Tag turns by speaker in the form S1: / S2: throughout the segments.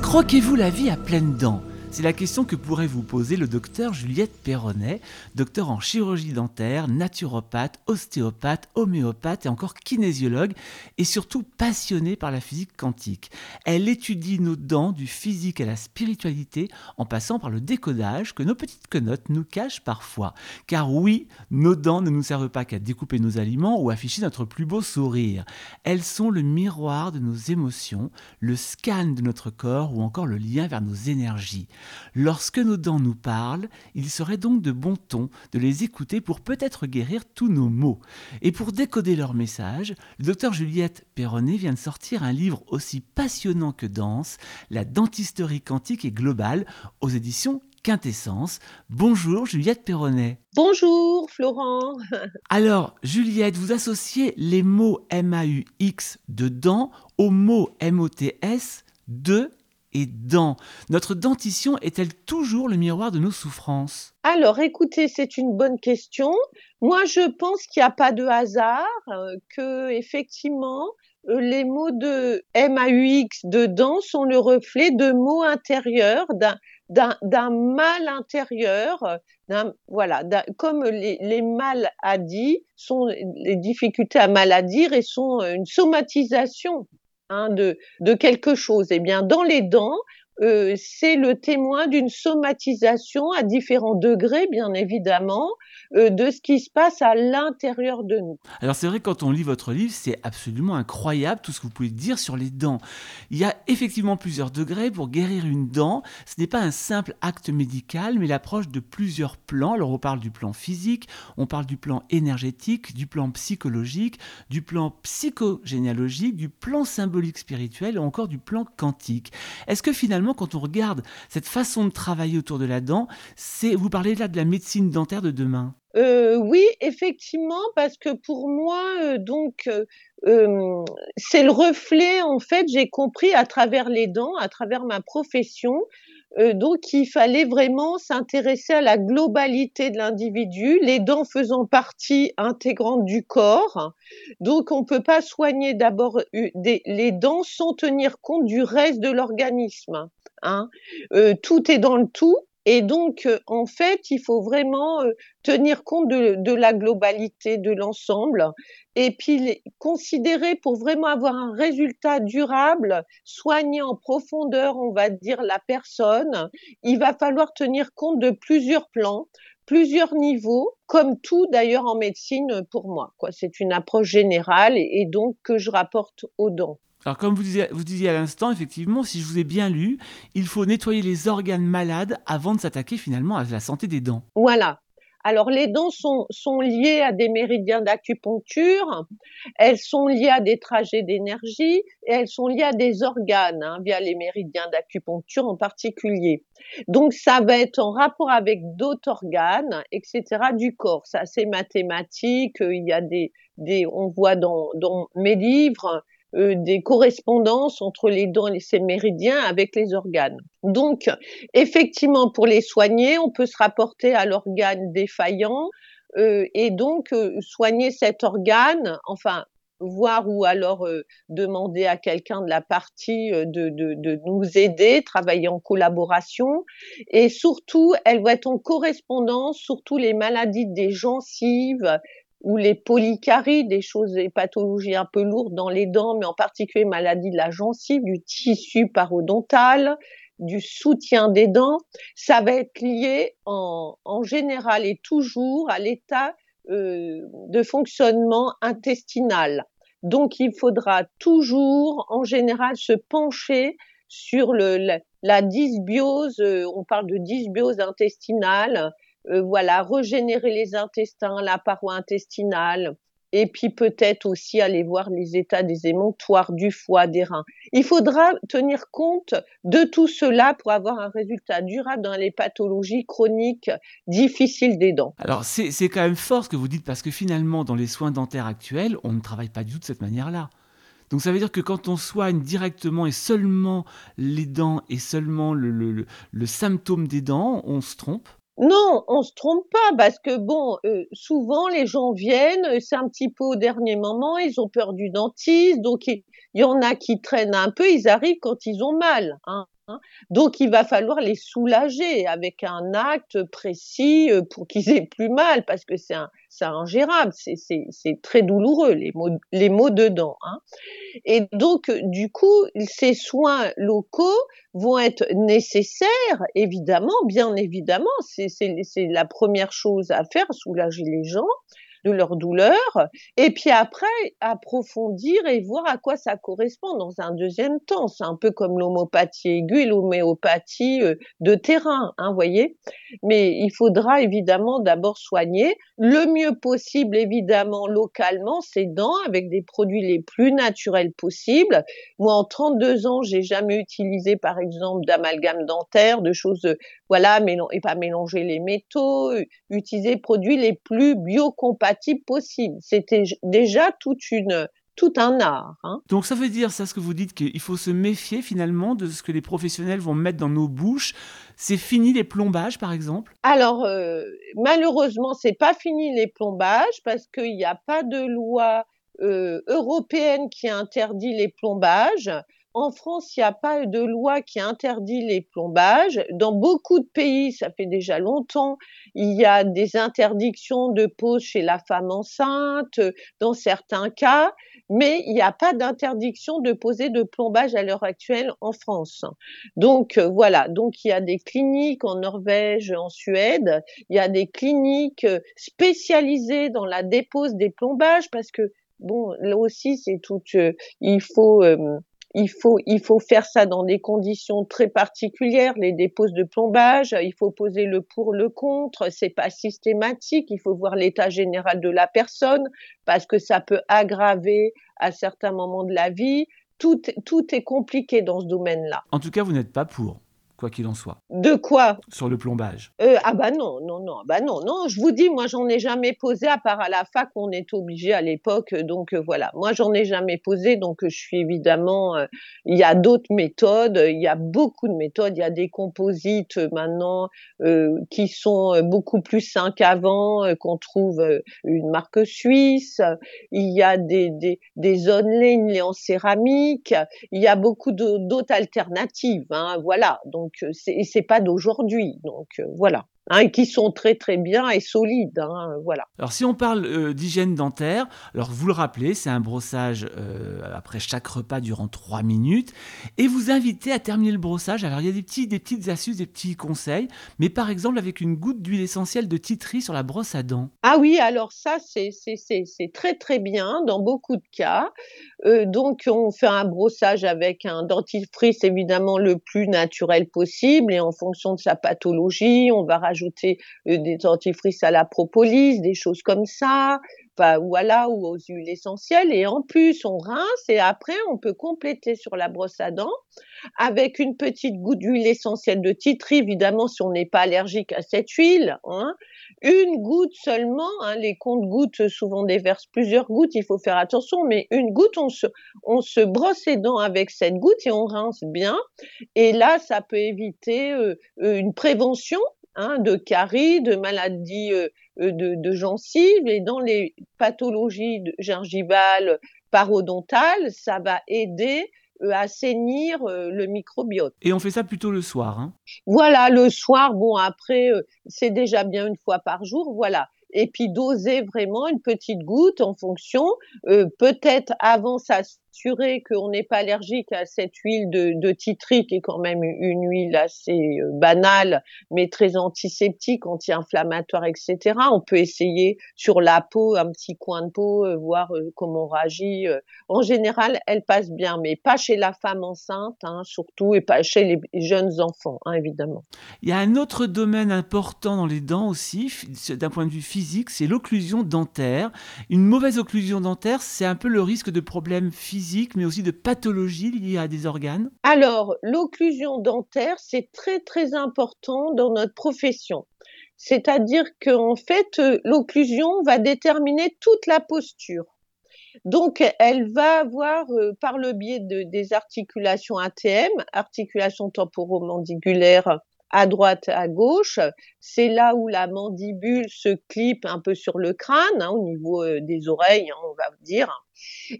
S1: Croquez-vous la vie à pleines dents? C'est la question que pourrait vous poser le docteur Juliette Perronnet, docteur en chirurgie dentaire, naturopathe, ostéopathe, homéopathe et encore kinésiologue, et surtout passionnée par la physique quantique. Elle étudie nos dents du physique à la spiritualité en passant par le décodage que nos petites quenottes nous cachent parfois. Car oui, nos dents ne nous servent pas qu'à découper nos aliments ou afficher notre plus beau sourire. Elles sont le miroir de nos émotions, le scan de notre corps ou encore le lien vers nos énergies. Lorsque nos dents nous parlent, il serait donc de bon ton de les écouter pour peut-être guérir tous nos maux. Et pour décoder leur message, le docteur Juliette Perronnet vient de sortir un livre aussi passionnant que dense, La dentisterie quantique et globale, aux éditions Quintessence. Bonjour Juliette Perronnet.
S2: Bonjour Florent.
S1: Alors Juliette, vous associez les mots M-A-U-X de dents aux mots M-O-T-S de et dents. Notre dentition est-elle toujours le miroir de nos souffrances?
S2: Alors écoutez, c'est une bonne question. Moi, je pense qu'il n'y a pas de hasard, euh, que effectivement, euh, les mots de MAUX de dents sont le reflet de mots intérieurs, d'un mal intérieur, voilà, comme les, maladies sont les difficultés à mal à dire et sont une somatisation Hein, de, de quelque chose. Eh bien, dans les dents, euh, c'est le témoin d'une somatisation à différents degrés, bien évidemment, euh, de ce qui se passe à l'intérieur de nous.
S1: Alors c'est vrai, quand on lit votre livre, c'est absolument incroyable tout ce que vous pouvez dire sur les dents. Il y a effectivement plusieurs degrés pour guérir une dent. Ce n'est pas un simple acte médical, mais l'approche de plusieurs plans. Alors on parle du plan physique, on parle du plan énergétique, du plan psychologique, du plan psychogénéalogique, du plan symbolique spirituel ou encore du plan quantique. Est-ce que finalement quand on regarde cette façon de travailler autour de la dent, c'est vous parlez là de la médecine dentaire de demain.
S2: Euh, oui, effectivement, parce que pour moi, euh, donc, euh, c'est le reflet, en fait, j'ai compris à travers les dents, à travers ma profession, donc il fallait vraiment s'intéresser à la globalité de l'individu, les dents faisant partie intégrante du corps. Donc on ne peut pas soigner d'abord les dents sans tenir compte du reste de l'organisme. Hein. tout est dans le tout et donc, euh, en fait, il faut vraiment euh, tenir compte de, la globalité de l'ensemble et puis considérer pour vraiment avoir un résultat durable, soigner en profondeur, on va dire, la personne, il va falloir tenir compte de plusieurs plans, plusieurs niveaux, comme tout d'ailleurs en médecine pour moi. C'est une approche générale et donc que je rapporte aux dents.
S1: Alors comme vous disiez, vous disiez à l'instant, effectivement, si je vous ai bien lu, il faut nettoyer les organes malades avant de s'attaquer finalement à la santé des dents.
S2: Voilà. Alors les dents sont, liées à des méridiens d'acupuncture, elles sont liées à des trajets d'énergie et elles sont liées à des organes hein, via les méridiens d'acupuncture en particulier. Donc ça va être en rapport avec d'autres organes, etc. du corps. Ça c'est mathématique. Il y a des, on voit dans mes livres euh, des correspondances entre les dents et ces méridiens avec les organes. Donc, effectivement, pour les soigner, on peut se rapporter à l'organe défaillant euh, et donc euh, soigner cet organe, enfin voir ou alors demander à quelqu'un de la partie de, de, de, nous aider, travailler en collaboration. Et surtout, elle va être en correspondance, surtout les maladies des gencives, ou les polycaries, des choses, des pathologies un peu lourdes dans les dents, mais en particulier maladie de la gencive, du tissu parodontal, du soutien des dents, ça va être lié en, en général et toujours à l'état euh, de fonctionnement intestinal. Donc il faudra toujours, en général, se pencher sur le, la, la dysbiose, euh, on parle de dysbiose intestinale, euh, voilà, régénérer les intestins, la paroi intestinale, et puis peut-être aussi aller voir les états des émontoires, du foie, des reins. Il faudra tenir compte de tout cela pour avoir un résultat durable dans les pathologies chroniques difficiles des dents.
S1: Alors c'est quand même fort ce que vous dites parce que finalement dans les soins dentaires actuels, on ne travaille pas du tout de cette manière-là. Donc ça veut dire que quand on soigne directement et seulement les dents et seulement le symptôme des dents, on se trompe
S2: non, on se trompe pas parce que bon, euh, souvent les gens viennent, c'est un petit peu au dernier moment, ils ont peur du dentiste, donc Il y en a qui traînent un peu, ils arrivent quand ils ont mal. Hein. Hein. Donc, il va falloir les soulager avec un acte précis euh, pour qu'ils aient plus mal, parce que c'est ingérable, c'est très douloureux, les mots, les mots dedans. Hein. Et donc, du coup, ces soins locaux vont être nécessaires, évidemment, bien évidemment, c'est la première chose à faire, soulager les gens de leur douleur, et puis après approfondir et voir à quoi ça correspond dans un deuxième temps. C'est un peu comme l'homopathie aiguë l'homéopathie euh, de terrain, hein, voyez. Mais il faudra évidemment d'abord soigner le mieux possible, évidemment localement, ses dents avec des produits les plus naturels possibles. Moi, en 32 ans, j'ai jamais utilisé, par exemple, d'amalgame dentaire, de choses, voilà, et pas mélanger les métaux, utiliser les produits les plus biocompatibles possible. C'était déjà toute une, tout un art. Hein.
S1: Donc ça veut dire, ça ce que vous dites, qu'il faut se méfier finalement de ce que les professionnels vont mettre dans nos bouches. C'est fini les plombages, par exemple?
S2: Alors, euh, malheureusement, c'est pas fini les plombages parce qu'il n'y a pas de loi euh, européenne qui interdit les plombages. En France, il n'y a pas de loi qui interdit les plombages. Dans beaucoup de pays, ça fait déjà longtemps, il y a des interdictions de pose chez la femme enceinte, dans certains cas, mais il n'y a pas d'interdiction de poser de plombage à l'heure actuelle en France. Donc euh, voilà, donc il y a des cliniques en Norvège, en Suède, il y a des cliniques spécialisées dans la dépose des plombages parce que bon, là aussi c'est tout, euh, il faut euh, il faut, il faut faire ça dans des conditions très particulières, les déposes de plombage, il faut poser le pour, le contre, c'est pas systématique, il faut voir l'état général de la personne, parce que ça peut aggraver à certains moments de la vie. Tout, tout est compliqué dans ce domaine-là.
S1: En tout cas, vous n'êtes pas pour quoi qu'il en soit.
S2: De quoi?
S1: Sur le plombage.
S2: Euh, ah bah non, non, non, bah non, non. Je vous dis, moi j'en ai jamais posé à part à la fac, on est obligé à l'époque, donc euh, voilà. Moi j'en ai jamais posé, donc je suis évidemment. Euh, il y a d'autres méthodes, il y a beaucoup de méthodes. Il y a des composites maintenant qui sont beaucoup plus sains qu'avant, qu'on trouve une marque suisse. Il y a des des des online en céramique. Il y a beaucoup d'autres alternatives. Hein, voilà, donc donc c'est pas d'aujourd'hui. Donc voilà. Hein, qui sont très très bien et solides. Hein, voilà.
S1: Alors si on parle euh, d'hygiène dentaire, alors vous le rappelez, c'est un brossage euh, après chaque repas durant 3 minutes et vous invitez à terminer le brossage. Alors il y a des, petits, des petites astuces, des petits conseils, mais par exemple avec une goutte d'huile essentielle de titri sur la brosse à dents.
S2: Ah oui, alors ça c'est très très bien dans beaucoup de cas. Euh, donc on fait un brossage avec un dentifrice évidemment le plus naturel possible et en fonction de sa pathologie, on va rajouter ajouter euh, des dentifrices à la propolis, des choses comme ça, voilà, ou aux huiles essentielles. Et en plus, on rince et après, on peut compléter sur la brosse à dents avec une petite goutte d'huile essentielle de titri, évidemment, si on n'est pas allergique à cette huile. Hein. Une goutte seulement, hein, les comptes-gouttes souvent déversent plusieurs gouttes, il faut faire attention, mais une goutte, on se, brosse les dents avec cette goutte et on rince bien. Et là, ça peut éviter euh, une prévention Hein, de caries, de maladies euh, euh, de, gencives et dans les pathologies gingivales, parodontales, ça va aider euh, à assainir le microbiote.
S1: Et on fait ça plutôt le soir. Hein?
S2: Voilà, le soir, bon après, c'est déjà bien une fois par jour, voilà et puis doser vraiment une petite goutte en fonction, peut-être avant ça s'assurer qu'on n'est pas allergique à cette huile de, de titri qui est quand même une huile assez euh, banale mais très antiseptique, anti-inflammatoire, etc. On peut essayer sur la peau, un petit coin de peau, euh, voir euh, comment on réagit. En général, elle passe bien, mais pas chez la femme enceinte, hein, surtout, et pas chez les jeunes enfants, hein, évidemment.
S1: Il y a un autre domaine important dans les dents aussi, d'un point de vue physique, c'est l'occlusion dentaire. Une mauvaise occlusion dentaire, c'est un peu le risque de problèmes physiques mais aussi de pathologies liées à des organes
S2: Alors, l'occlusion dentaire, c'est très très important dans notre profession. C'est-à-dire qu'en fait, l'occlusion va déterminer toute la posture. Donc, elle va avoir, euh, par le biais de, des articulations ATM, articulations temporomandibulaires à droite, à gauche. C'est là où la mandibule se clip un peu sur le crâne, hein, au niveau euh, des oreilles, hein, on va dire.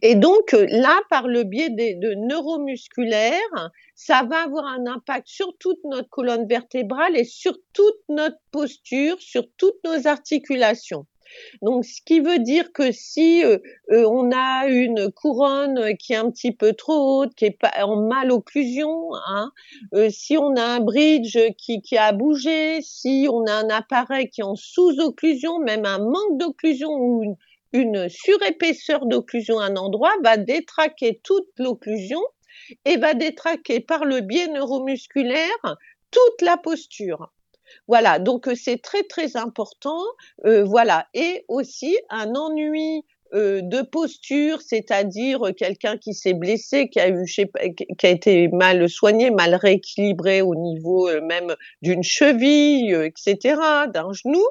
S2: Et donc euh, là, par le biais de neuromusculaires, ça va avoir un impact sur toute notre colonne vertébrale et sur toute notre posture, sur toutes nos articulations. Donc, ce qui veut dire que si euh, euh, on a une couronne qui est un petit peu trop haute, qui est en malocclusion, hein, euh, si on a un bridge qui, qui a bougé, si on a un appareil qui est en sous-occlusion, même un manque d'occlusion ou une, une surépaisseur d'occlusion à un endroit, va détraquer toute l'occlusion et va détraquer par le biais neuromusculaire toute la posture. Voilà, donc euh, c'est très très important. Euh, voilà, et aussi un ennui euh, de posture, c'est-à-dire quelqu'un qui s'est blessé, qui a eu, qui a été mal soigné, mal rééquilibré au niveau même d'une cheville, etc., d'un genou,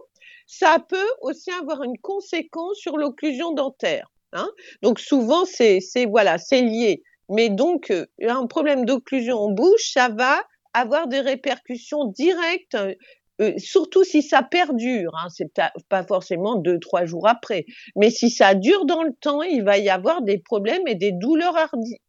S2: ça peut aussi avoir une conséquence sur l'occlusion dentaire. Hein. Donc souvent c'est voilà c'est lié. Mais donc un problème d'occlusion en bouche, ça va avoir des répercussions directes euh, surtout si ça perdure, hein, c'est pas forcément deux, trois jours après, mais si ça dure dans le temps, il va y avoir des problèmes et des douleurs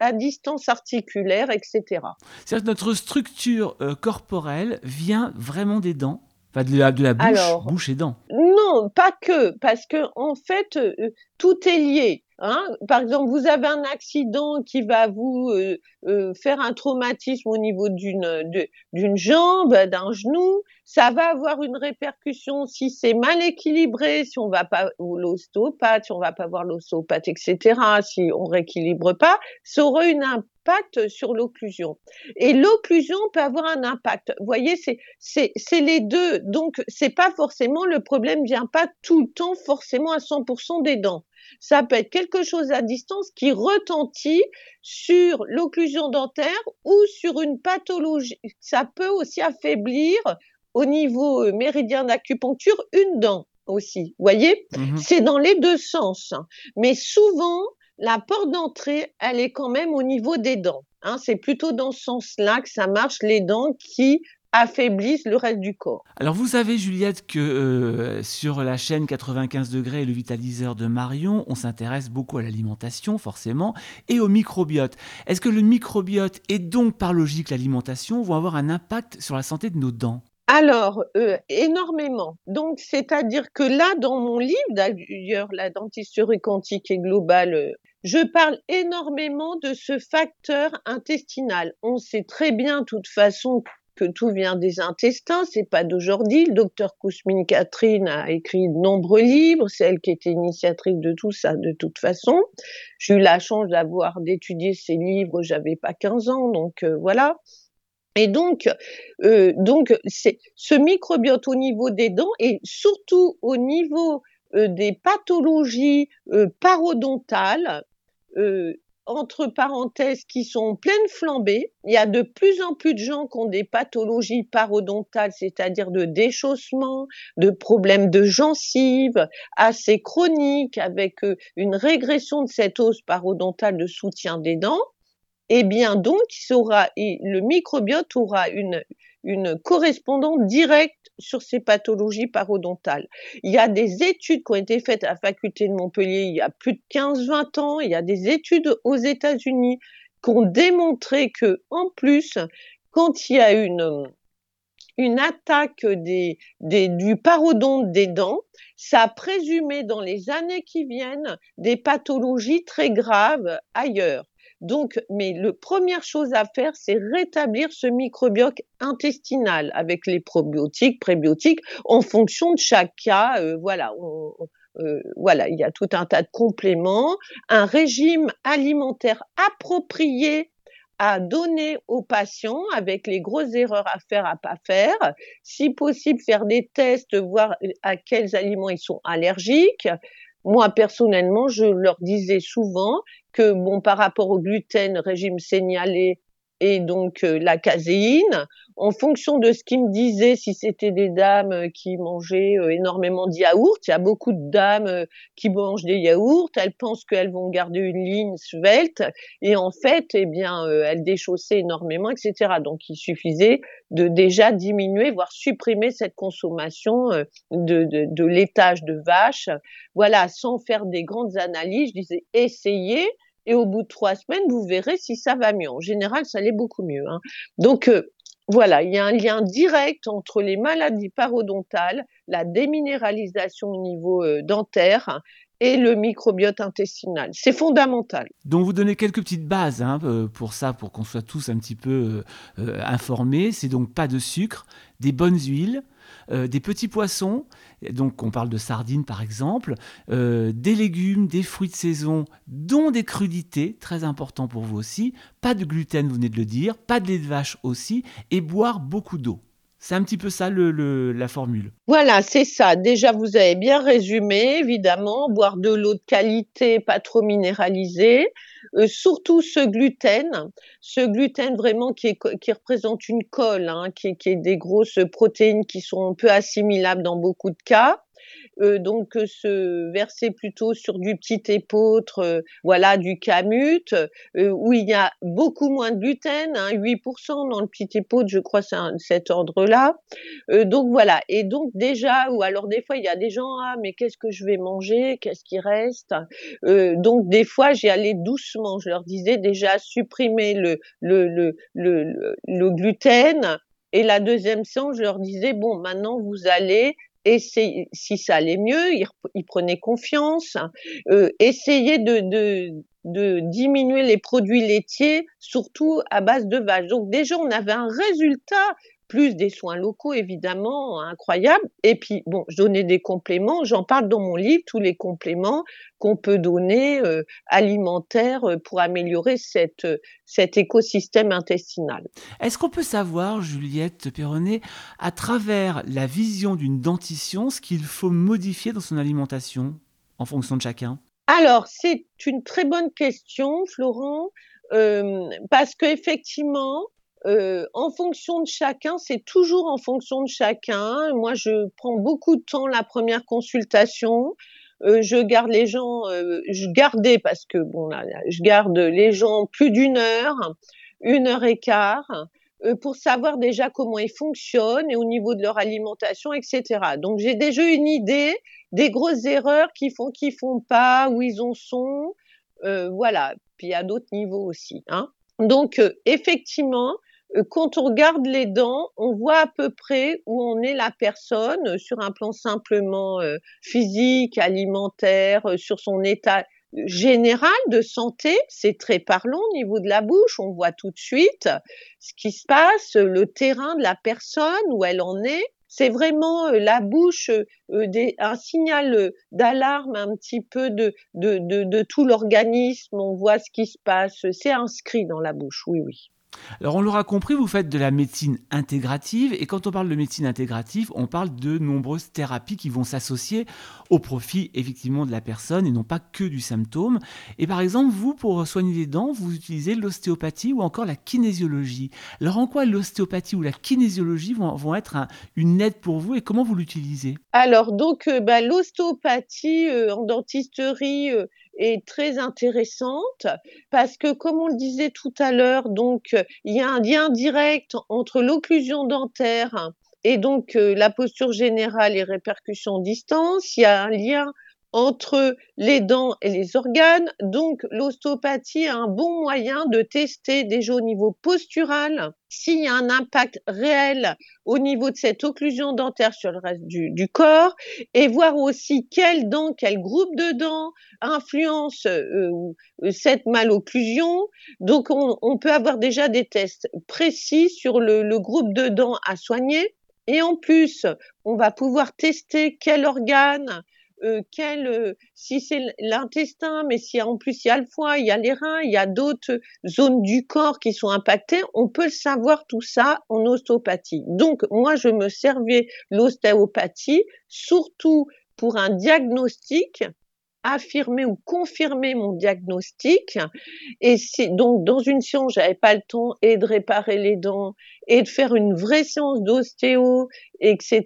S2: à distance articulaire, etc.
S1: C'est-à-dire que notre structure euh, corporelle vient vraiment des dents? Enfin, de la, de la bouche, bouche et dents.
S2: Non, pas que, parce que en fait, euh, tout est lié. Hein. Par exemple, vous avez un accident qui va vous euh, euh, faire un traumatisme au niveau d'une d'une jambe, d'un genou. Ça va avoir une répercussion si c'est mal équilibré, si on va pas l'ostéopathe, si on va pas voir l'ostéopathe, etc. Si on rééquilibre pas, ça aura une impact sur l'occlusion. Et l'occlusion peut avoir un impact. Vous voyez, c'est les deux. Donc c'est pas forcément le problème vient pas tout le temps forcément à 100% des dents ça peut être quelque chose à distance qui retentit sur l'occlusion dentaire ou sur une pathologie. Ça peut aussi affaiblir au niveau euh, méridien d'acupuncture une dent aussi. Vous voyez, mhm. c'est dans les deux sens. Mais souvent, la porte d'entrée, elle est quand même au niveau des dents. Hein. c'est plutôt dans ce sens-là que ça marche, les dents qui affaiblissent le reste du corps.
S1: Alors vous savez Juliette que euh, sur la chaîne 95 degrés et le vitaliseur de Marion, on s'intéresse beaucoup à l'alimentation forcément et au microbiote. Est-ce que le microbiote et donc par logique l'alimentation vont avoir un impact sur la santé de nos dents?
S2: Alors, euh, énormément. Donc, c'est-à-dire que là, dans mon livre, d'ailleurs, la dentisterie quantique et globale, euh, je parle énormément de ce facteur intestinal. On sait très bien, de toute façon, que tout vient des intestins, c'est pas d'aujourd'hui. Le docteur Kousmine Catherine a écrit de nombreux livres, c'est elle qui était initiatrice de tout ça de toute façon. J'ai eu la chance d'avoir d'étudier ces livres, j'avais pas 15 ans, donc euh, voilà. Et donc, euh, donc c'est ce microbiote au niveau des dents et surtout au niveau euh, des pathologies parodontales, entre parenthèses qui sont pleines flambées. Il y a de plus en plus de gens qui ont des pathologies parodontales, c'est-à-dire de déchaussement, de problèmes de gencives assez chroniques avec euh, une régression de cette os parodontale de soutien des dents. Eh bien donc, le microbiote aura une, une correspondance directe sur ces pathologies parodontales. Il y a des études qui ont été faites à la faculté de Montpellier il y a plus de 15-20 ans, il y a des études aux États-Unis qui ont démontré que, en plus, quand il y a une, une attaque des, du parodonte des dents, ça a présumé dans les années qui viennent des pathologies très graves ailleurs. Donc, mais la première chose à faire, c'est rétablir ce microbiote intestinal avec les probiotiques, prébiotiques, en fonction de chaque cas. Euh, voilà, euh, voilà, il y a tout un tas de compléments, un régime alimentaire approprié à donner aux patients avec les grosses erreurs à faire, à pas faire. Si possible, faire des tests, voir à quels aliments ils sont allergiques. Moi, personnellement, je leur disais souvent que, bon, par rapport au gluten, régime signalé, et donc euh, la caséine. En fonction de ce qu'il me disait, si c'était des dames euh, qui mangeaient euh, énormément de yaourts, il y a beaucoup de dames qui mangent des yaourts, elles pensent qu'elles vont garder une ligne svelte, et en fait, eh bien, elles déchaussaient énormément, etc. Donc, il suffisait de déjà diminuer, voire supprimer cette consommation de, de, de laitage de vache. Voilà, sans faire des grandes analyses, je disais, essayez, et au bout de trois semaines, vous verrez si ça va mieux. En général, ça allait beaucoup mieux. Hein. Donc, euh, voilà, il y a un lien direct entre les maladies parodontales, la déminéralisation au niveau euh, dentaire et le microbiote intestinal. C'est fondamental.
S1: Donc vous donnez quelques petites bases hein, euh, pour ça, pour qu'on soit tous un petit peu informés. C'est donc pas de sucre, des bonnes huiles, euh, des petits poissons, donc on parle de sardines par exemple, euh, des légumes, des fruits de saison, dont des crudités, très important pour vous aussi, pas de gluten, vous venez de le dire, pas de lait de vache aussi, et boire beaucoup d'eau. C'est un petit peu ça la formule.
S2: Voilà, c'est ça. Déjà, vous avez bien résumé, évidemment, boire de l'eau de qualité, pas trop minéralisée. Euh, surtout ce gluten, ce gluten vraiment qui, qui représente une colle, hein, qui, qui est des grosses protéines qui sont peu assimilables dans beaucoup de cas. Euh, donc euh, se verser plutôt sur du petit épeautre, euh, voilà, du camut, où il y a beaucoup moins de gluten, hein, 8% dans le petit épeautre, je crois, c'est cet ordre-là. donc voilà, et donc déjà, ou alors des fois, il y a des gens, ah, mais qu'est-ce que je vais manger, qu'est-ce qui reste? Donc des fois, j'y allais doucement, je leur disais déjà supprimer le, le, le, le, le gluten, et la deuxième séance, je leur disais, bon, maintenant vous allez et si ça allait mieux, il, prenait confiance. Euh, essayez de, de, de, diminuer les produits laitiers, surtout à base de vache. Donc déjà, on avait un résultat plus des soins locaux évidemment incroyables. Et puis bon, je donnais des compléments, j'en parle dans mon livre, tous les compléments qu'on peut donner euh, alimentaires euh, pour améliorer cette, euh, cet écosystème intestinal.
S1: Est-ce qu'on peut savoir, Juliette Perronnet, à travers la vision d'une dentition, ce qu'il faut modifier dans son alimentation en fonction de chacun?
S2: Alors, c'est une très bonne question, Florent. Euh, parce qu'effectivement, euh, en fonction de chacun, c'est toujours en fonction de chacun. Moi, je prends beaucoup de temps la première consultation. Euh, je garde les gens, euh, je gardais parce que bon là, je garde les gens plus d'une heure, une heure et quart, euh, pour savoir déjà comment ils fonctionnent et au niveau de leur alimentation, etc. Donc j'ai déjà une idée des grosses erreurs qu'ils font, qu'ils font pas, où ils en sont, voilà. Puis a d'autres niveaux aussi. Hein. Donc effectivement, quand on regarde les dents, on voit à peu près où on est la personne euh, sur un plan simplement euh, physique, alimentaire, sur son état général de santé. C'est très parlant au niveau de la bouche. On voit tout de suite ce qui se passe, le terrain de la personne, où elle en est. C'est vraiment la bouche, un signal d'alarme un petit peu de tout l'organisme. On voit ce qui se passe. C'est inscrit dans la bouche, oui, oui.
S1: Alors on l'aura compris, vous faites de la médecine intégrative et quand on parle de médecine intégrative, on parle de nombreuses thérapies qui vont s'associer au profit effectivement de la personne et non pas que du symptôme. Et par exemple, vous, pour soigner les dents, vous utilisez l'ostéopathie ou encore la kinésiologie. Alors en quoi l'ostéopathie ou la kinésiologie vont, être une aide pour vous et comment vous l'utilisez?
S2: Alors donc euh, bah, l'ostéopathie euh, en dentisterie euh, est très intéressante parce que, comme on le disait tout à l'heure, donc il y a un lien direct entre l'occlusion dentaire et donc euh, la posture générale et répercussions distance. Il y a un lien entre les dents et les organes. Donc, l'ostéopathie est un bon moyen de tester déjà au niveau postural s'il y a un impact réel au niveau de cette occlusion dentaire sur le reste du, corps et voir aussi quelles dents, quel groupe de dents influence euh, cette malocclusion. Donc, on, peut avoir déjà des tests précis sur le groupe de dents à soigner. Et en plus, on va pouvoir tester quel organe euh, quel, euh, si c'est l'intestin, mais si en plus il y a le foie, il y a les reins, il y a d'autres zones du corps qui sont impactées, on peut savoir tout ça en ostéopathie. Donc moi je me servais l'ostéopathie surtout pour un diagnostic affirmer ou confirmer mon diagnostic. Et si, donc, dans une séance, j'avais pas le temps et de réparer les dents et de faire une vraie séance d'ostéo, etc.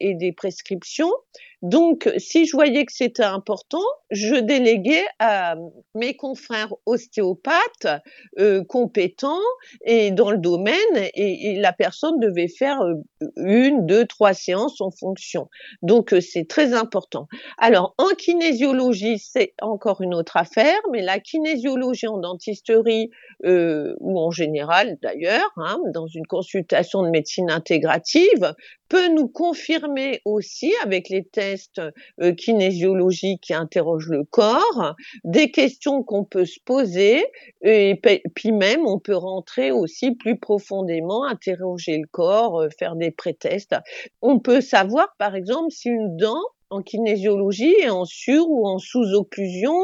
S2: et des prescriptions, donc, si je voyais que c'était important, je déléguais à mes confrères ostéopathes euh, compétents et dans le domaine, et, la personne devait faire euh, une, deux, trois séances en fonction. Donc, euh, c'est très important. Alors, en kinésiologie, c'est encore une autre affaire, mais la kinésiologie en dentisterie ou en général d'ailleurs, hein, dans une consultation de médecine intégrative, peut nous confirmer aussi avec les tests euh, kinésiologiques qui interrogent le corps des questions qu'on peut se poser et puis même on peut rentrer aussi plus profondément, interroger le corps, euh, faire des prétests. On peut savoir par exemple si une dent en kinésiologie en sur ou en sous-occlusion.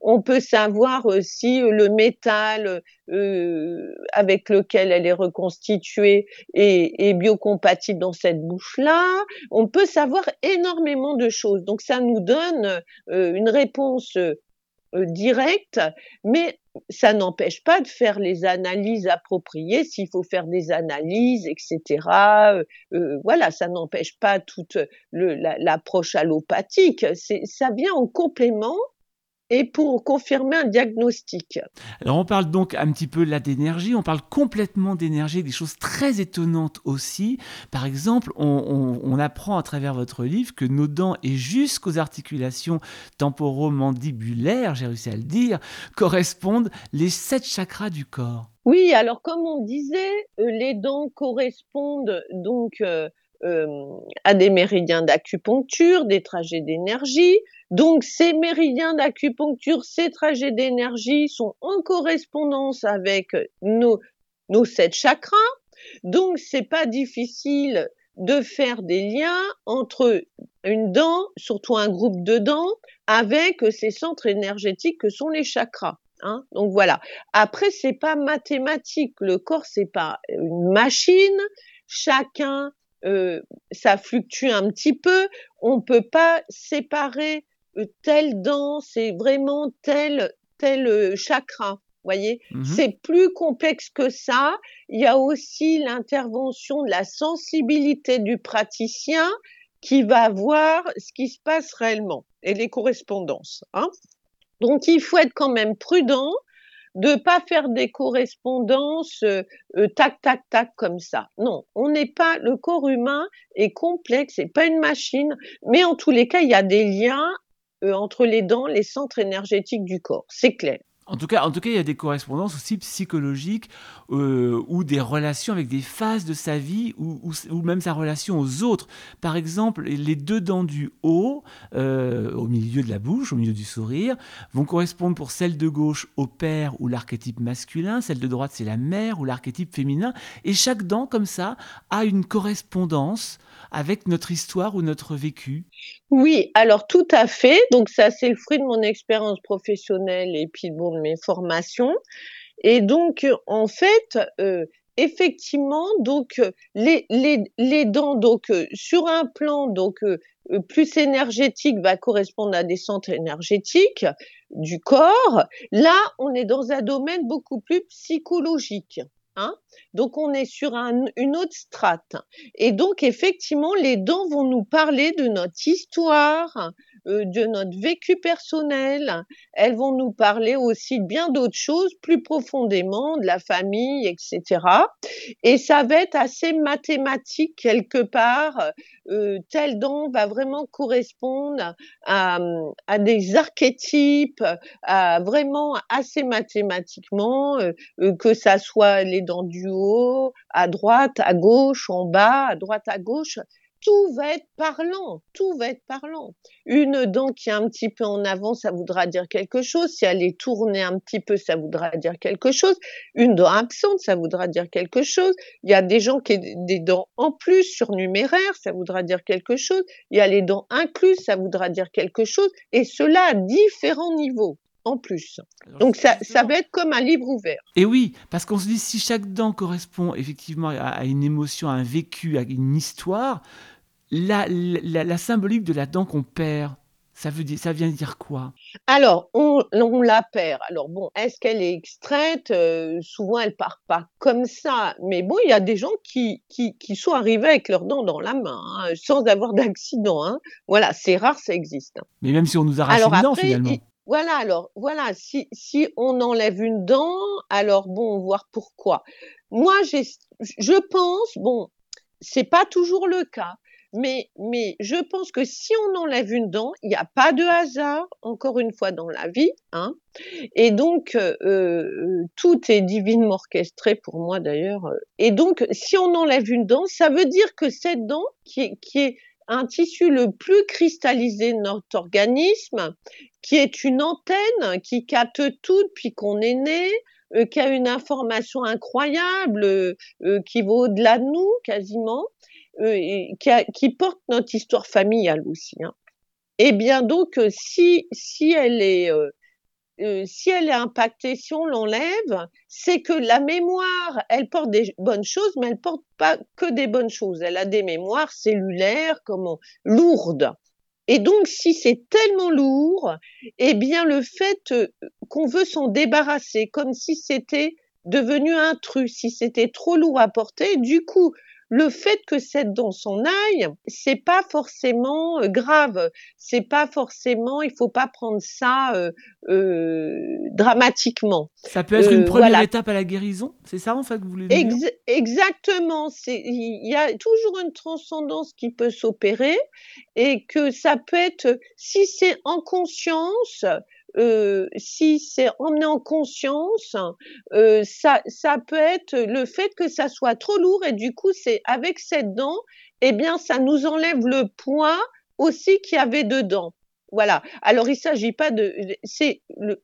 S2: On peut savoir euh, si le métal euh, avec lequel elle est reconstituée est, biocompatible dans cette bouche-là. On peut savoir énormément de choses. Donc ça nous donne euh, une réponse directe, mais ça n'empêche pas de faire les analyses appropriées s'il faut faire des analyses, etc. Euh, euh, voilà, ça n'empêche pas toute l'approche allopathique. Ça vient en complément et pour confirmer un diagnostic.
S1: Alors on parle donc un petit peu là d'énergie, on parle complètement d'énergie, des choses très étonnantes aussi. Par exemple, on, apprend à travers votre livre que nos dents et jusqu'aux articulations temporomandibulaires, j'ai réussi à le dire, correspondent les sept chakras du corps.
S2: Oui, alors comme on disait, euh, les dents correspondent donc euh, euh, à des méridiens d'acupuncture, des trajets d'énergie. Donc ces méridiens d'acupuncture, ces trajets d'énergie sont en correspondance avec nos, nos sept chakras. Donc c'est pas difficile de faire des liens entre une dent, surtout un groupe de dents, avec ces centres énergétiques que sont les chakras. Hein Donc voilà. Après, c'est pas mathématique. Le corps, c'est pas une machine. Chacun euh, ça fluctue un petit peu. On peut pas séparer euh, telle dent, c'est vraiment tel tel euh, chakra. Voyez, mmh c'est plus complexe que ça. Il y a aussi l'intervention de la sensibilité du praticien qui va voir ce qui se passe réellement et les correspondances. Hein? Donc il faut être quand même prudent de pas faire des correspondances euh, tac tac tac comme ça. Non, on n'est pas le corps humain est complexe, c'est pas une machine, mais en tous les cas, il y a des liens euh, entre les dents, les centres énergétiques du corps, c'est clair.
S1: En tout, cas, en tout cas, il y a des correspondances aussi psychologiques euh, ou des relations avec des phases de sa vie ou, même sa relation aux autres. Par exemple, les deux dents du haut, euh, au milieu de la bouche, au milieu du sourire, vont correspondre pour celle de gauche au père ou l'archétype masculin, celle de droite c'est la mère ou l'archétype féminin. Et chaque dent, comme ça, a une correspondance avec notre histoire ou notre vécu
S2: Oui, alors tout à fait. Donc ça, c'est le fruit de mon expérience professionnelle et puis de mes formations. Et donc, en fait, euh, effectivement, donc les, les, les dents, donc sur un plan donc plus énergétique, va correspondre à des centres énergétiques du corps. Là, on est dans un domaine beaucoup plus psychologique. Hein donc on est sur une autre strate. Et donc effectivement, les dents vont nous parler de notre histoire, de notre vécu personnel. Elles vont nous parler aussi de bien d'autres choses plus profondément, de la famille, etc. Et ça va être assez mathématique quelque part. Euh, tel don va vraiment correspondre à, à des archétypes, à vraiment assez mathématiquement, euh, que ça soit les dents du haut, à droite, à gauche, en bas, à droite, à gauche tout va être parlant, tout va être parlant. Une dent qui est un petit peu en avant, ça voudra dire quelque chose. Si elle est tournée un petit peu, ça voudra dire quelque chose. Une dent absente, ça voudra dire quelque chose. Il y a des gens qui ont des dents en plus surnuméraires, ça voudra dire quelque chose. Il y a les dents incluses, ça voudra dire quelque chose. Et cela à différents niveaux en plus. Donc ça, ça va être comme un livre ouvert.
S1: Et oui, parce qu'on se dit si chaque dent correspond effectivement à, une émotion, à un vécu, à une histoire, la, la, symbolique de la dent qu'on perd, Ça, veut dire, ça vient dire quoi?
S2: Alors, on, on, la perd. Alors bon, est-ce qu'elle est extraite? Euh, Souvent, elle part pas comme ça. Mais bon, il y a des gens qui, qui, qui sont arrivés avec leurs dents dans la main, hein, sans avoir d'accident. Hein. Voilà, c'est rare, ça existe. Hein.
S1: Mais même si on nous arrache une dent, finalement.
S2: Voilà, alors, voilà, si, si on enlève une dent, alors bon, voir pourquoi. Moi, je pense, bon, c'est pas toujours le cas. Mais, mais je pense que si on enlève une dent, il n'y a pas de hasard, encore une fois, dans la vie. Hein. Et donc, euh, euh, tout est divinement orchestré pour moi d'ailleurs. Et donc, si on enlève une dent, ça veut dire que cette dent, qui est, qui est un tissu le plus cristallisé de notre organisme, qui est une antenne qui capte tout depuis qu'on est né, euh, qui a une information incroyable, euh, qui va au-delà de nous quasiment, euh, qui, porte notre histoire familiale aussi. Hein. Eh bien donc, si, si elle est si elle est impactée, si on l'enlève, c'est que la mémoire, elle porte des bonnes choses, mais elle porte pas que des bonnes choses. Elle a des mémoires cellulaires, comment, lourdes. Et donc, si c'est tellement lourd, eh bien, le fait euh, qu'on veut s'en débarrasser, comme si c'était devenu un truc, si c'était trop lourd à porter, du coup, le fait que cette dent s'en aille, c'est pas forcément euh, grave. C'est pas forcément, il faut pas prendre ça euh, euh, dramatiquement.
S1: Ça peut être une première étape à la guérison, c'est ça en fait que vous voulez dire?
S2: Exactement. Il y a toujours une transcendance qui peut s'opérer et que ça peut être si c'est en conscience euh, si c'est emmené en conscience, euh, ça, ça peut être le fait que ça soit trop lourd et du coup, c'est avec cette dent, eh bien, ça nous enlève le poids aussi qu'il y avait dedans. Voilà. Alors, il s'agit pas de, c'est le,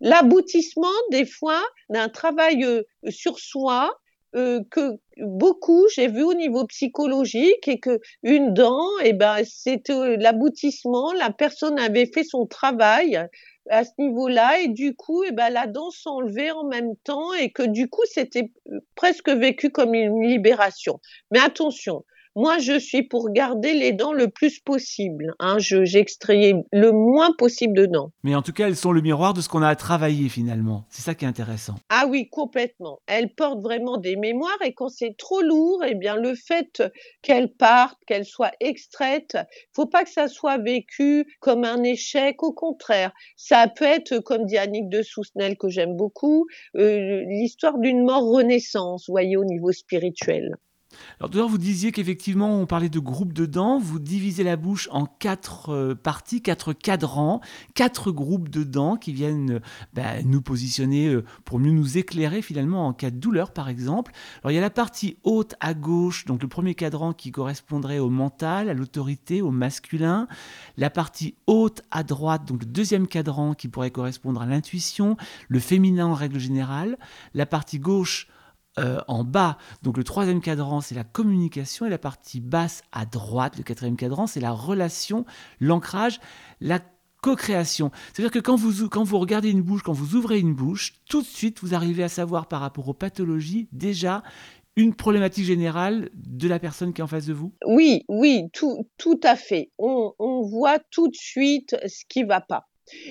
S2: l'aboutissement des fois d'un travail euh, sur soi euh, que beaucoup j'ai vu au niveau psychologique et que une dent eh ben c'était l'aboutissement la personne avait fait son travail à ce niveau-là et du coup eh ben la dent s'enlevait en même temps et que du coup c'était presque vécu comme une libération. Mais attention moi, je suis pour garder les dents le plus possible. Hein. J'extrayais le moins possible de dents.
S1: Mais en tout cas, elles sont le miroir de ce qu'on a à travailler finalement. C'est ça qui est intéressant.
S2: Ah oui, complètement. Elles portent vraiment des mémoires et quand c'est trop lourd, eh bien le fait qu'elles partent, qu'elles soient extraites, faut pas que ça soit vécu comme un échec. Au contraire, ça peut être, comme dit Annick de Sousnel que j'aime beaucoup, euh, l'histoire d'une mort renaissance, voyez, au niveau spirituel.
S1: Alors d'ailleurs, vous disiez qu'effectivement, on parlait de groupes de dents. Vous divisez la bouche en quatre euh, parties, quatre cadrans, quatre groupes de dents qui viennent bah, nous positionner euh, pour mieux nous éclairer finalement en cas de douleur, par exemple. Alors il y a la partie haute à gauche, donc le premier cadran qui correspondrait au mental, à l'autorité, au masculin. La partie haute à droite, donc le deuxième cadran qui pourrait correspondre à l'intuition, le féminin en règle générale. La partie gauche euh, en bas. Donc le troisième cadran, c'est la communication et la partie basse à droite, le quatrième cadran, c'est la relation, l'ancrage, la co-création. C'est-à-dire que quand vous, quand vous regardez une bouche, quand vous ouvrez une bouche, tout de suite, vous arrivez à savoir par rapport aux pathologies déjà une problématique générale de la personne qui est en face de vous
S2: Oui, oui, tout, tout à fait. On, on voit tout de suite ce qui va pas.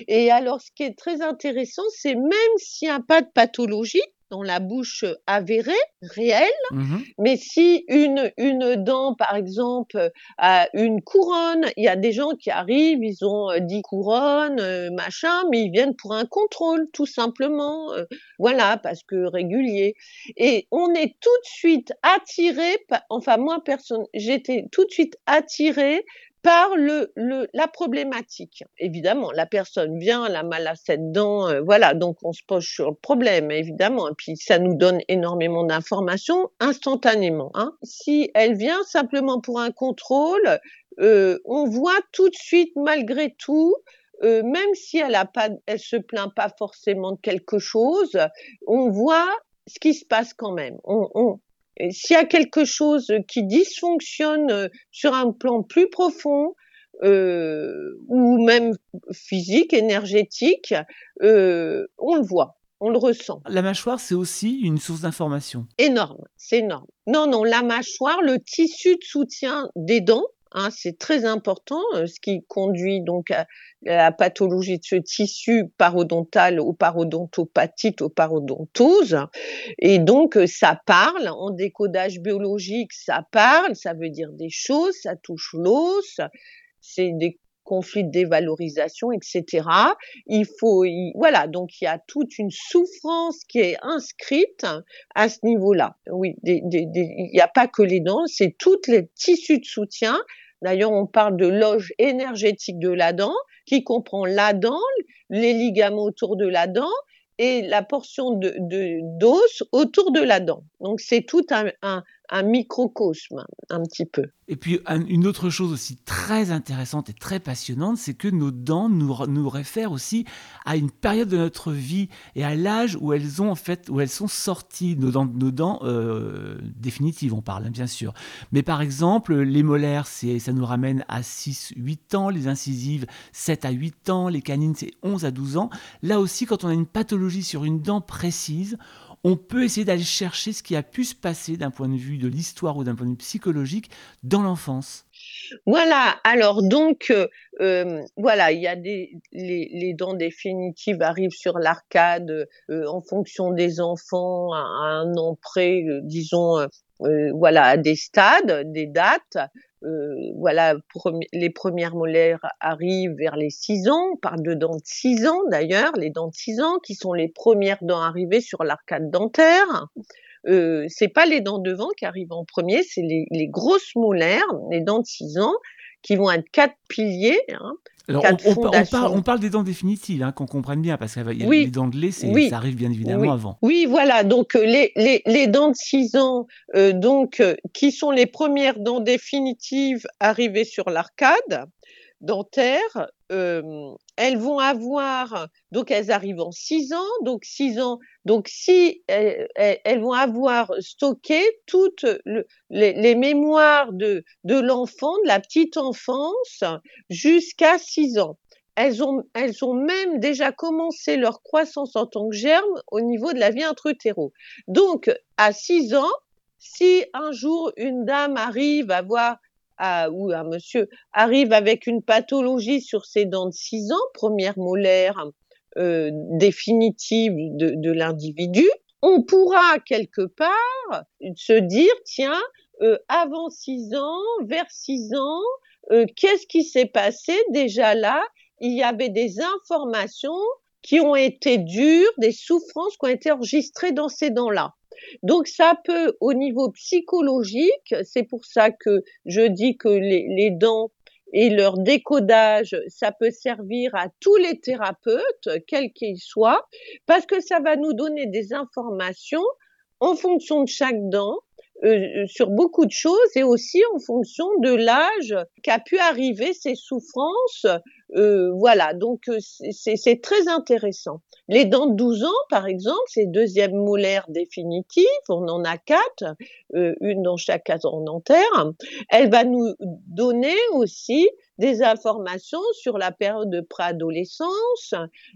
S2: Et alors, ce qui est très intéressant, c'est même s'il n'y a pas de pathologie, dans la bouche avérée, réelle, mmh mais si une, une dent, par exemple, a une couronne, il y a des gens qui arrivent, ils ont euh, dix couronnes, euh, machin, mais ils viennent pour un contrôle, tout simplement, euh, voilà, parce que régulier. Et on est tout de suite attiré, enfin moi, personne, j'étais tout de suite attiré par le, le, la problématique. Évidemment, la personne vient, elle a mal à cette dent, euh, voilà, donc on se pose sur le problème, évidemment, et puis ça nous donne énormément d'informations instantanément. Hein. Si elle vient simplement pour un contrôle, euh, on voit tout de suite, malgré tout, euh, même si elle a pas, elle se plaint pas forcément de quelque chose, on voit ce qui se passe quand même. S'il y a quelque chose qui dysfonctionne euh, sur un plan plus profond, euh, ou même physique, énergétique, euh, on le voit, on le ressent.
S1: La mâchoire, c'est aussi une source d'information.
S2: Énorme, c'est énorme. Non, non, la mâchoire, le tissu de soutien des dents, Hein, c'est très important, euh, ce qui conduit donc à, la pathologie de ce tissu parodontal ou parodontopatite ou parodontose. Et donc, euh, ça parle, en décodage biologique, ça parle, ça veut dire des choses, ça touche l'os, c'est des conflits de dévalorisation, etc. Il faut, voilà, donc il y a toute une souffrance qui est inscrite à ce niveau-là. Oui, il n'y a pas que les dents, c'est tous les tissus de soutien. D'ailleurs, on parle de loge énergétique de la dent, qui comprend la dent, les ligaments autour de la dent et la portion de d'os autour de la dent. Donc c'est tout un, un, un microcosme un petit peu.
S1: Et puis une autre chose aussi très intéressante et très passionnante, c'est que nos dents nous, nous réfèrent aussi à une période de notre vie et à l'âge où elles ont en fait où elles sont sorties nos dents, nos dents euh, définitives, on parle hein, bien sûr. Mais par exemple, les molaires, c'est ça nous ramène à 6-8 ans, les incisives 7 à 8 ans, les canines c'est 11 à 12 ans. Là aussi, quand on a une pathologie sur une dent précise, on peut essayer d'aller chercher ce qui a pu se passer d'un point de vue de l'histoire ou d'un point de vue psychologique dans l'enfance.
S2: Voilà, alors donc, euh, euh, voilà, il y a des, les, dents définitives arrivent sur l'arcade euh, en fonction des enfants à, un an près, disons, voilà, à des stades, des dates. Euh, voilà, les premières molaires arrivent vers les 6 ans. On parle de dents de 6 ans d'ailleurs, les dents de 6 ans qui sont les premières dents arrivées sur l'arcade dentaire. Euh, c'est pas les dents devant qui arrivent en premier, c'est les, grosses molaires, les dents de 6 ans, qui vont être quatre piliers. Hein,
S1: alors, on, parle, des dents définitives, hein, qu'on comprenne bien, parce que les dents de lait, ça arrive bien évidemment avant.
S2: Oui, voilà. Donc, euh, les, les, les dents de 6 ans, euh, donc, euh, qui sont les premières dents définitives arrivées sur l'arcade dentaire, euh, elles vont avoir, donc elles arrivent en 6 ans, donc 6 ans, donc si elles, vont avoir stocké toutes les, mémoires de, l'enfant, de la petite enfance, jusqu'à 6 ans. Elles ont, elles ont même déjà commencé leur croissance en tant que germe au niveau de la vie intra-utéro. Donc, à 6 ans, si un jour une dame arrive à voir ou un monsieur arrive avec une pathologie sur ses dents de 6 ans, première molaire euh, définitive de, de l'individu, on pourra quelque part se dire, tiens, euh, avant 6 ans, vers 6 ans, euh, qu'est-ce qui s'est passé? Déjà là Il y avait des informations qui ont été dures, des souffrances qui ont été enregistrées dans ces dents-là. Donc ça peut, au niveau psychologique, c'est pour ça que je dis que les, dents et leur décodage, ça peut servir à tous les thérapeutes, quels qu'ils soient, parce que ça va nous donner des informations en fonction de chaque dent, euh, sur beaucoup de choses et aussi en fonction de l'âge qu'a pu arriver ces souffrances. Euh, voilà, donc euh, c'est très intéressant. Les dents de 12 ans, par exemple, c'est deuxième molaire définitive, on en a quatre, une dans chaque cadre dentaire. Elle va nous donner aussi des informations sur la période de préadolescence,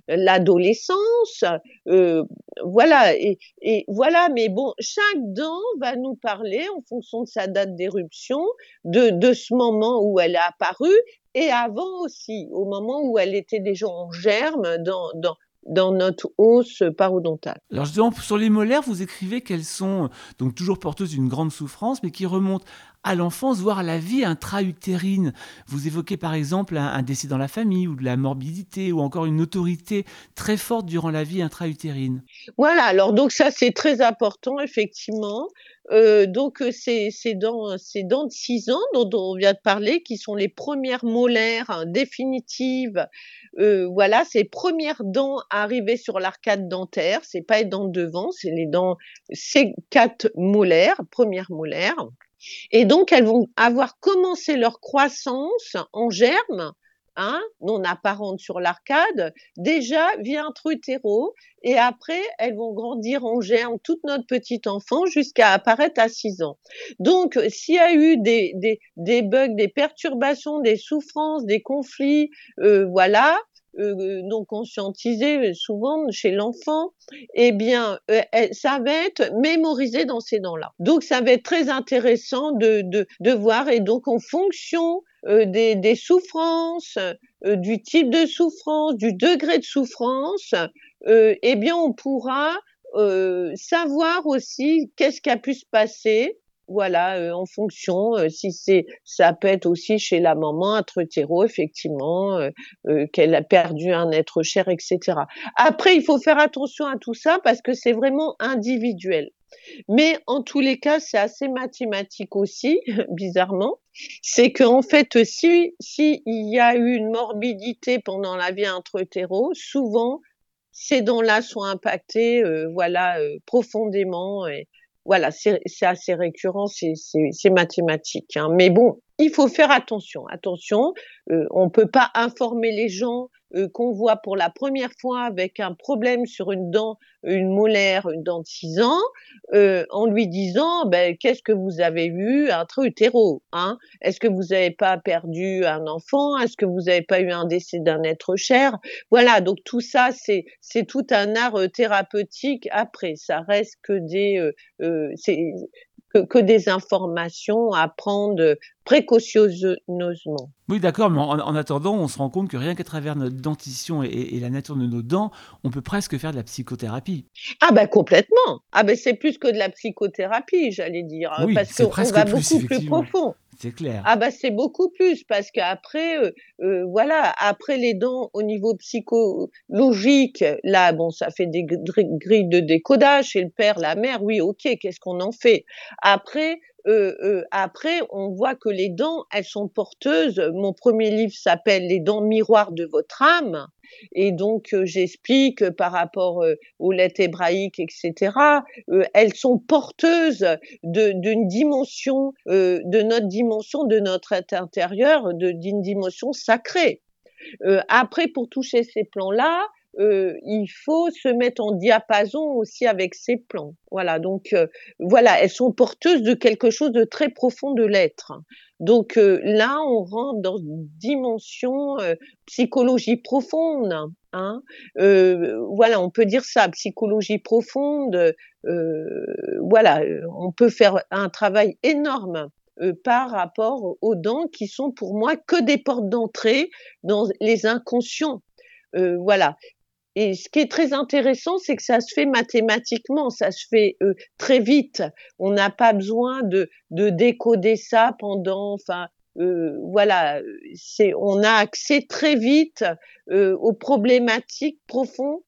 S2: l'adolescence, euh, voilà et, et, voilà. Mais bon, chaque dent va nous parler en fonction de sa date d'éruption, de, de ce moment où elle est apparue et avant aussi, au moment où elle était déjà en germe dans, dans, dans notre os parodontale.
S1: Alors justement, sur les molaires, vous écrivez qu'elles sont donc toujours porteuses d'une grande souffrance, mais qui remontent à l'enfance, voire à la vie intra-utérine. Vous évoquez par exemple un, décès dans la famille ou de la morbidité ou encore une autorité très forte durant la vie intra-utérine.
S2: Voilà, alors donc ça c'est très important effectivement. Euh, donc c'est dans ces dents de 6 ans dont, on vient de parler qui sont les premières molaires définitives. Euh, voilà, ces premières dents arrivées sur l'arcade dentaire, c'est pas les dents devant, c'est les dents, ces quatre molaires, premières molaires. Et donc, elles vont avoir commencé leur croissance en germe, hein, non apparente sur l'arcade, déjà via un trutéro, et après, elles vont grandir en germe toute notre petite enfant jusqu'à apparaître à 6 ans. Donc, s'il y a eu des, bugs, des perturbations, des souffrances, des conflits, euh, voilà, euh, non conscientisé souvent chez l'enfant, eh bien, euh, ça va être mémorisé dans ces dents-là. Donc, ça va être très intéressant de, de voir. Et donc, en fonction des, des, souffrances, du type de souffrance, du degré de souffrance, eh bien, on pourra savoir aussi qu'est-ce qui a pu se passer voilà, euh, en fonction, euh, si c'est, ça peut être aussi chez la maman, un hétéro, effectivement, euh, qu'elle a perdu un être cher, etc. Après, il faut faire attention à tout ça parce que c'est vraiment individuel. Mais en tous les cas, c'est assez mathématique aussi, bizarrement. C'est qu'en fait, si, si il y a eu une morbidité pendant la vie intra-hétéro, souvent, ces dents-là sont impactées, voilà, profondément. Et, voilà, c'est assez récurrent, c'est mathématique. Hein. Mais bon, il faut faire attention. Attention, euh, on ne peut pas informer les gens euh, qu'on voit pour la première fois avec un problème sur une dent, une molaire, une dent de 6 ans, euh, en lui disant ben, qu'est-ce que vous avez eu un hétéro hein Est-ce que vous n'avez pas perdu un enfant? Est-ce que vous n'avez pas eu un décès d'un être cher? Voilà, donc tout ça, c'est c'est tout un art thérapeutique. Après, ça reste que des que, des informations à prendre précautionneusement.
S1: Oui, d'accord, mais en, attendant, on se rend compte que rien qu'à travers notre dentition et, la nature de nos dents, on peut presque faire de la psychothérapie.
S2: Ah ben complètement. Ah ben c'est plus que de la psychothérapie, j'allais dire,
S1: oui,
S2: parce qu'on va beaucoup plus profond.
S1: C'est.
S2: Ah bah c'est beaucoup plus parce qu'après, euh, euh, voilà, après les dents au niveau psychologique, là bon, ça fait des grilles de décodage chez le père, la mère, oui, ok, qu'est-ce qu'on en fait? Après, euh, euh, après, on voit que les dents, elles sont porteuses. Mon premier livre s'appelle Les dents miroirs de votre âme. Et donc, euh, j'explique par rapport aux lettres hébraïques, etc., elles sont porteuses d'une dimension, de notre dimension, de notre être intérieur, d'une dimension sacrée. après, pour toucher ces plans-là, euh, il faut se mettre en diapason aussi avec ces plans. Voilà, donc euh, voilà, elles sont porteuses de quelque chose de très profond de l'être. Donc euh, là, on rentre dans une dimension psychologie profonde. Hein. voilà, on peut dire ça, psychologie profonde. voilà, on peut faire un travail énorme par rapport aux dents qui sont pour moi que des portes d'entrée dans les inconscients. Euh, voilà. Et ce qui est très intéressant, c'est que ça se fait mathématiquement, ça se fait euh, très vite. On n'a pas besoin de, de décoder ça pendant, enfin, euh, voilà, c'est, on a accès très vite euh, aux problématiques profondes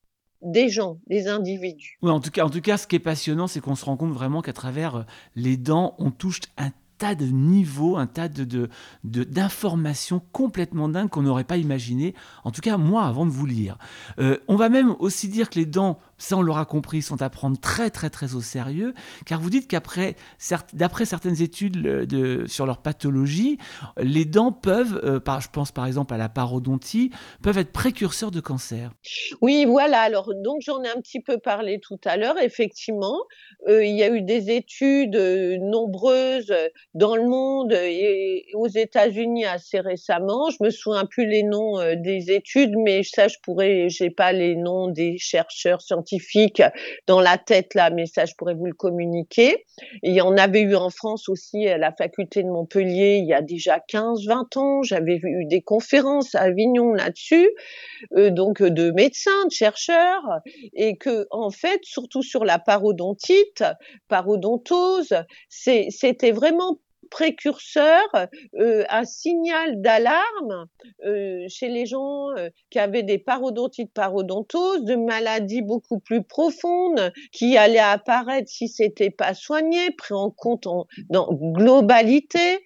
S2: des gens, des individus.
S1: Oui, en tout cas, en tout cas, ce qui est passionnant, c'est qu'on se rend compte vraiment qu'à travers les dents, on touche un de niveaux, un tas de, d'informations complètement dingues qu'on n'aurait pas imaginé, en tout cas moi avant de vous lire. Euh, on va même aussi dire que les dents ça on l'aura compris, sont à prendre très très très au sérieux, car vous dites qu'après, d'après certaines études de, sur leur pathologie, les dents peuvent, euh, je pense par exemple à la parodontie, peuvent être précurseurs de cancer.
S2: Oui, voilà. Alors donc j'en ai un petit peu parlé tout à l'heure. Effectivement, euh, il y a eu des études euh, nombreuses dans le monde et aux États-Unis assez récemment. Je me souviens plus les noms des études, mais ça je pourrais, j'ai pas les noms des chercheurs scientifiques dans la tête là, mais ça je pourrais vous le communiquer. il y en avait eu en France aussi à la faculté de Montpellier il y a déjà 15-20 ans. J'avais eu des conférences à Avignon là-dessus, euh, donc de médecins, de chercheurs, et que en fait, surtout sur la parodontite, parodontose, c'était vraiment précurseur, euh, un signal d'alarme euh, chez les gens euh, qui avaient des parodontites, parodontoses, de maladies beaucoup plus profondes qui allaient apparaître si c'était pas soigné, pris en compte en, dans globalité,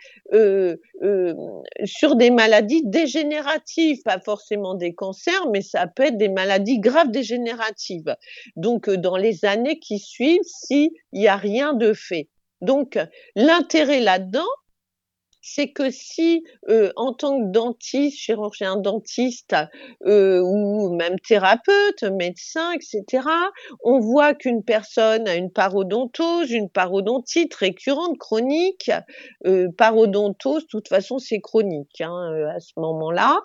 S2: sur des maladies dégénératives, pas forcément des cancers, mais ça peut être des maladies graves dégénératives. Donc dans les années qui suivent, s'il n'y a rien de fait. Donc, l'intérêt là-dedans, c'est que si, euh, en tant que dentiste, chirurgien dentiste euh, ou même thérapeute, médecin, etc., on voit qu'une personne a une parodontose, une parodontite récurrente, chronique, euh, parodontose, de toute façon, c'est chronique hein, à ce moment-là.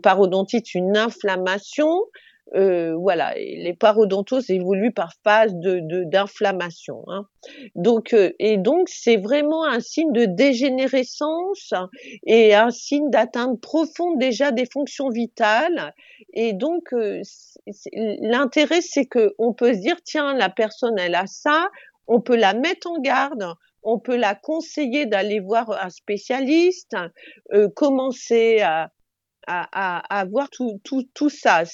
S2: parodontite, une inflammation, euh, voilà, les parodontoses évoluent par phase de d'inflammation. Hein. Donc euh, et donc c'est vraiment un signe de dégénérescence et un signe d'atteinte profonde déjà des fonctions vitales. Et donc euh, l'intérêt c'est que on peut se dire tiens la personne elle a ça, on peut la mettre en garde, on peut la conseiller d'aller voir un spécialiste, euh, commencer à, à, à, voir tout, tout, tout ça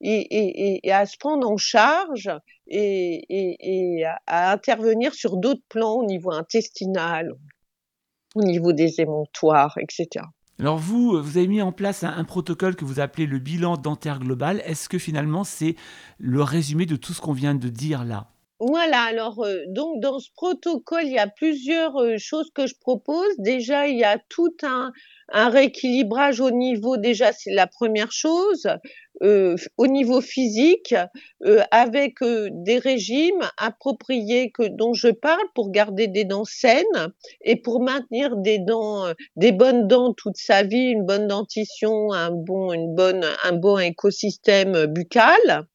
S2: et, et, à se prendre en charge et, et à, intervenir sur d'autres plans au niveau intestinal, au niveau des émontoires, etc.
S1: Alors vous, vous avez mis en place un, protocole que vous appelez le bilan dentaire global. Est-ce que finalement c'est le résumé de tout ce qu'on vient de dire là?
S2: Voilà, alors euh, donc dans ce protocole, il y a plusieurs euh, choses que je propose. Déjà, il y a tout un, un rééquilibrage au niveau, déjà c'est la première chose, euh, au niveau physique, avec des régimes appropriés que dont je parle pour garder des dents saines et pour maintenir des dents, des bonnes dents toute sa vie, une bonne dentition, un bon, une bonne, un bon écosystème buccal.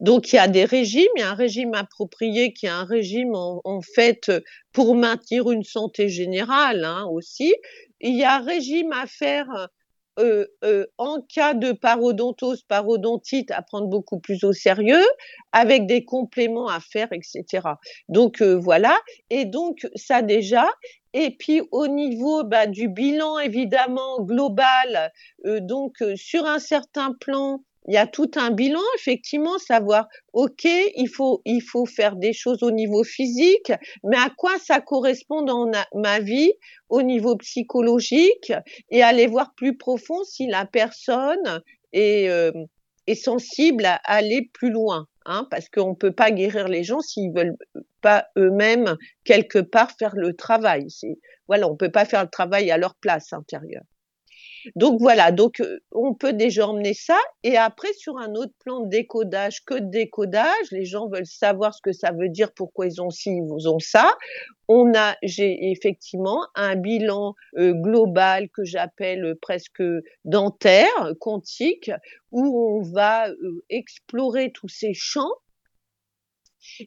S2: Donc il y a des régimes, il y a un régime approprié qui est un régime en, fait pour maintenir une santé générale hein, aussi. Il y a un régime à faire euh, euh, en cas de parodontose, parodontite, à prendre beaucoup plus au sérieux, avec des compléments à faire, etc. Donc euh, voilà. Et donc ça déjà. Et puis au niveau bah, du bilan évidemment global, donc sur un certain plan, il y a tout un bilan, effectivement, savoir, OK, il faut, il faut faire des choses au niveau physique, mais à quoi ça correspond dans ma vie au niveau psychologique et aller voir plus profond si la personne est, euh, sensible à aller plus loin. Hein, parce qu'on ne peut pas guérir les gens s'ils veulent pas eux-mêmes quelque part faire le travail. Voilà, on peut pas faire le travail à leur place intérieure. Donc voilà, donc euh, on peut déjà emmener ça. Et après, sur un autre plan de décodage que de décodage, les gens veulent savoir ce que ça veut dire, pourquoi ils ont ci, ils ont ça. On a, j'ai effectivement un bilan euh, global que j'appelle euh, presque dentaire, quantique, où on va explorer tous ces champs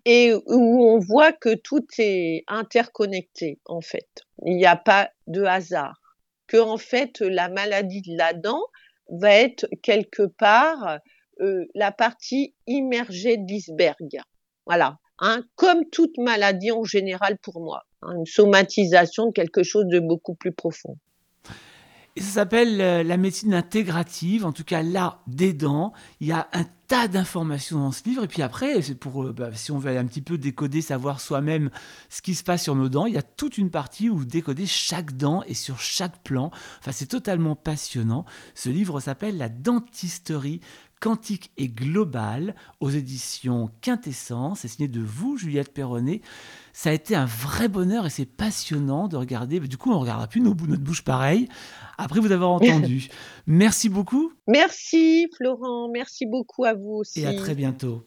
S2: et où on voit que tout est interconnecté en fait. Il n'y a pas de hasard que en fait la maladie de la dent va être quelque part euh, la partie immergée de l'iceberg. Voilà, hein, comme toute maladie en général pour moi, hein, une somatisation de quelque chose de beaucoup plus profond.
S1: Ça s'appelle euh, la médecine intégrative, en tout cas là, des dents. Il y a un tas d'informations dans ce livre. Et puis après, c'est pour, euh, bah, si on veut un petit peu décoder, savoir soi-même ce qui se passe sur nos dents, il y a toute une partie où vous décodez chaque dent et sur chaque plan. Enfin, c'est totalement passionnant. Ce livre s'appelle La dentisterie quantique et globale aux éditions Quintessence. C'est signé de vous, Juliette Perronnet. Ça a été un vrai bonheur et c'est passionnant de regarder. Du coup, on ne regardera plus notre bouche pareil après vous avoir entendu. Merci beaucoup.
S2: Merci Florent, merci beaucoup à vous aussi.
S1: Et à très bientôt.